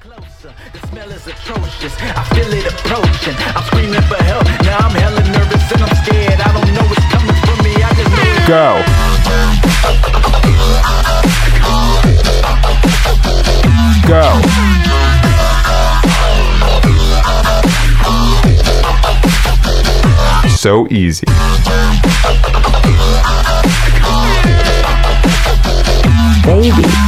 closer. The smell is atrocious. I feel it approaching. I'm screaming for help. Now I'm hella nervous and I'm scared. I don't know what's coming for me. I just know Go. Go. So easy. baby.